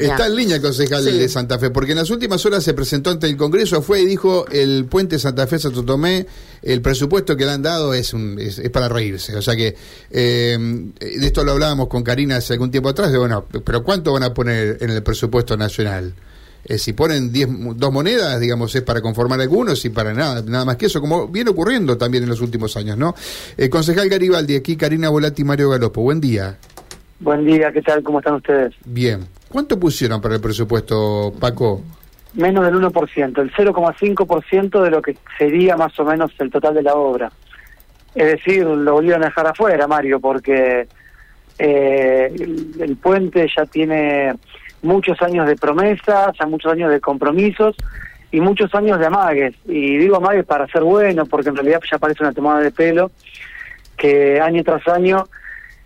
Está en línea el concejal Sí. de Santa Fe, porque en las últimas horas se presentó ante el Congreso, fue y dijo el puente Santa Fe Santo Tomé, el presupuesto que le han dado es, un, es, es para reírse. O sea que eh, de esto lo hablábamos con Karina hace algún tiempo atrás, de bueno, pero ¿cuánto van a poner en el presupuesto nacional? Eh, si ponen diez, dos monedas, digamos, es para conformar algunos y para nada, nada más que eso, como viene ocurriendo también en los últimos años, ¿no? Eh, concejal Garibaldi, aquí Karina Volati y Mario Galopo, buen día. Buen día, ¿qué tal? ¿Cómo están ustedes? Bien. ¿Cuánto pusieron para el presupuesto, Paco? Menos del 1%, el 0,5% de lo que sería más o menos el total de la obra. Es decir, lo volvieron a dejar afuera, Mario, porque eh, el, el puente ya tiene muchos años de promesas, ya muchos años de compromisos y muchos años de amagues. Y digo amagues para ser bueno, porque en realidad ya parece una tomada de pelo que año tras año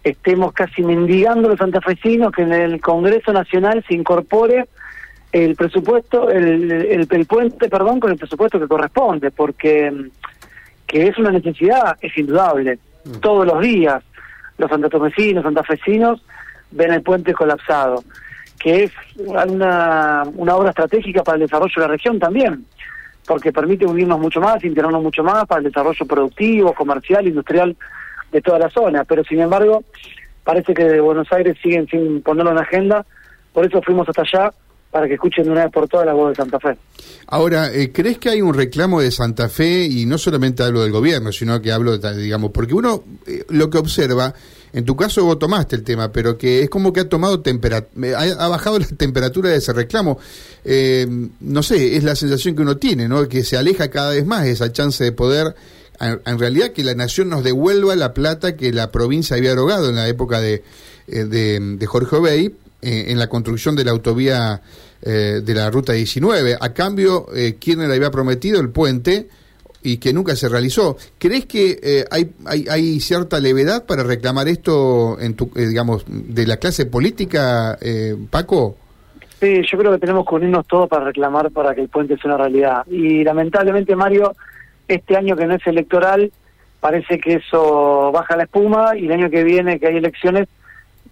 estemos casi mendigando los santafesinos que en el Congreso Nacional se incorpore el presupuesto, el, el, el puente, perdón, con el presupuesto que corresponde, porque mm, que es una necesidad, es indudable. Todos los días los santatomecinos, santafesinos ven el puente colapsado, que es una, una obra estratégica para el desarrollo de la región también, porque permite unirnos mucho más, integrarnos mucho más para el desarrollo productivo, comercial, industrial de toda la zona, pero sin embargo parece que de Buenos Aires siguen sin ponerlo en agenda, por eso fuimos hasta allá para que escuchen una vez por todas la voz de Santa Fe. Ahora, eh, ¿crees que hay un reclamo de Santa Fe? Y no solamente hablo del gobierno, sino que hablo, de, digamos, porque uno eh, lo que observa, en tu caso vos tomaste el tema, pero que es como que ha tomado temperatura, ha, bajado la temperatura de ese reclamo. Eh, no sé, es la sensación que uno tiene, ¿no? Que se aleja cada vez más esa chance de poder, en, realidad, que la nación nos devuelva la plata que la provincia había erogado en la época de, eh, de, de Jorge Obey en la construcción de la autovía eh, de la ruta 19. A cambio, eh, Kirchner había prometido el puente y que nunca se realizó. ¿Crees que eh, hay, hay, hay, cierta levedad para reclamar esto, en tu, eh, digamos, de la clase política, eh, Paco? Sí, yo creo que tenemos que unirnos todos para reclamar para que el puente sea una realidad. Y lamentablemente, Mario, este año que no es electoral, parece que eso baja la espuma y el año que viene, que hay elecciones,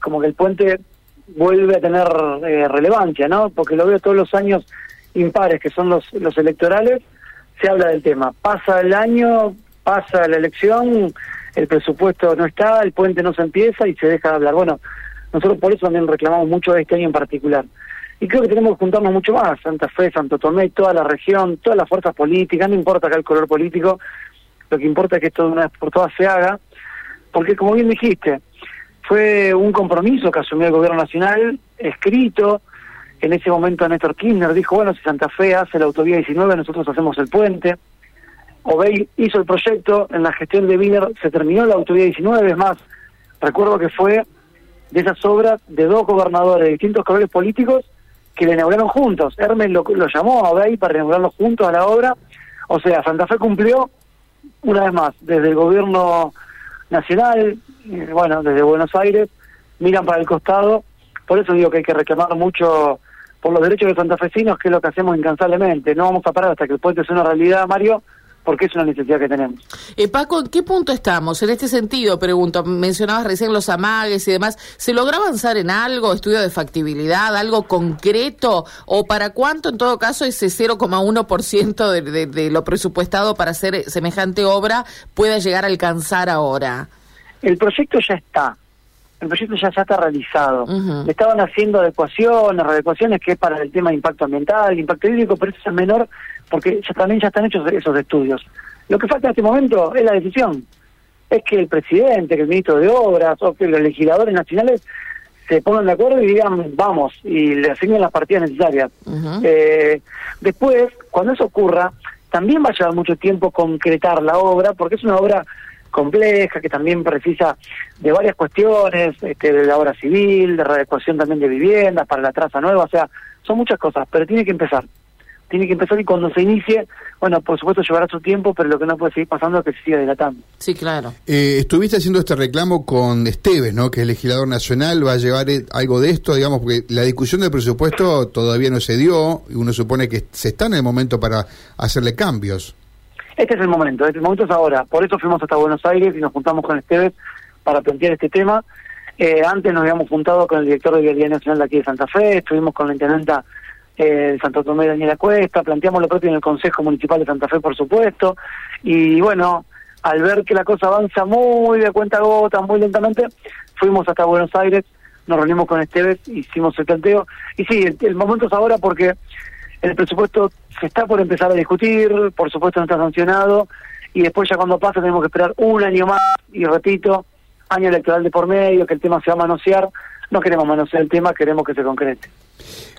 como que el puente vuelve a tener eh, relevancia, ¿no? Porque lo veo todos los años impares, que son los, los electorales, se habla del tema. Pasa el año, pasa la elección, el presupuesto no está, el puente no se empieza y se deja de hablar. Bueno, nosotros por eso también reclamamos mucho este año en particular. Y creo que tenemos que juntarnos mucho más, Santa Fe, Santo Tomé, toda la región, todas las fuerzas políticas, no importa acá el color político, lo que importa es que esto de una vez por todas se haga, porque como bien dijiste, fue un compromiso que asumió el gobierno nacional, escrito, en ese momento Néstor Kirchner dijo, bueno, si Santa Fe hace la autovía 19, nosotros hacemos el puente. Obey hizo el proyecto, en la gestión de Wiener se terminó la autovía 19, es más, recuerdo que fue de esas obras de dos gobernadores de distintos colores políticos que le inauguraron juntos. Hermes lo, llamó a Obey para inaugurarlo juntos a la obra. O sea, Santa Fe cumplió, una vez más, desde el gobierno nacional, eh, bueno, desde Buenos Aires, miran para el costado. Por eso digo que hay que reclamar mucho por los derechos de santafesinos, que es lo que hacemos incansablemente. No vamos a parar hasta que el puente sea una realidad, Mario, porque es una necesidad que tenemos. Eh, Paco, ¿en qué punto estamos? En este sentido, pregunto, mencionabas recién los amagues y demás, ¿se logra avanzar en algo, estudio de factibilidad, algo concreto? ¿O para cuánto, en todo caso, ese 0,1% de, de, de lo presupuestado para hacer semejante obra pueda llegar a alcanzar ahora? El proyecto ya está, el proyecto ya, ya está realizado. Uh -huh. Estaban haciendo adecuaciones, readecuaciones que es para el tema de impacto ambiental, impacto hídrico, pero eso es menor porque ya también ya están hechos esos estudios. Lo que falta en este momento es la decisión. Es que el presidente, que el ministro de Obras o que los legisladores nacionales se pongan de acuerdo y digan vamos y le asignen las partidas necesarias. Uh -huh. eh, después, cuando eso ocurra, también va a llevar mucho tiempo concretar la obra porque es una obra compleja, que también precisa de varias cuestiones, este, de la obra civil, de readecuación también de viviendas, para la traza nueva, o sea, son muchas cosas, pero tiene que empezar. Tiene que empezar y cuando se inicie, bueno, por supuesto llevará su tiempo, pero lo que no puede seguir pasando es que se siga dilatando. Sí, claro. Eh, estuviste haciendo este reclamo con Esteves, ¿no? Que es legislador nacional, va a llevar algo de esto, digamos, porque la discusión del presupuesto todavía no se dio, y uno supone que se está en el momento para hacerle cambios. Este es el momento, este momento es ahora. Por eso fuimos hasta Buenos Aires y nos juntamos con Esteves para plantear este tema. Eh, antes nos habíamos juntado con el director de Vialidad Nacional de aquí de Santa Fe, estuvimos con la intendenta eh, Santo Tomé, Daniela Cuesta, planteamos lo propio en el Consejo Municipal de Santa Fe, por supuesto, y bueno, al ver que la cosa avanza muy de cuenta gota, muy lentamente, fuimos hasta Buenos Aires, nos reunimos con Esteves, hicimos el planteo, y sí, el momento es ahora porque el presupuesto se está por empezar a discutir, por supuesto no está sancionado, y después ya cuando pase tenemos que esperar un año más, y repito, año electoral de por medio, que el tema se va a manosear, no queremos manosear el tema, queremos que se concrete.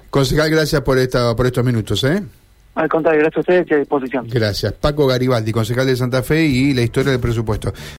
Concejal, gracias por, esta, por estos minutos, ¿eh? Al contrario, gracias a ustedes y a disposición. Gracias. Paco Garibaldi, concejal de Santa Fe y la historia del presupuesto.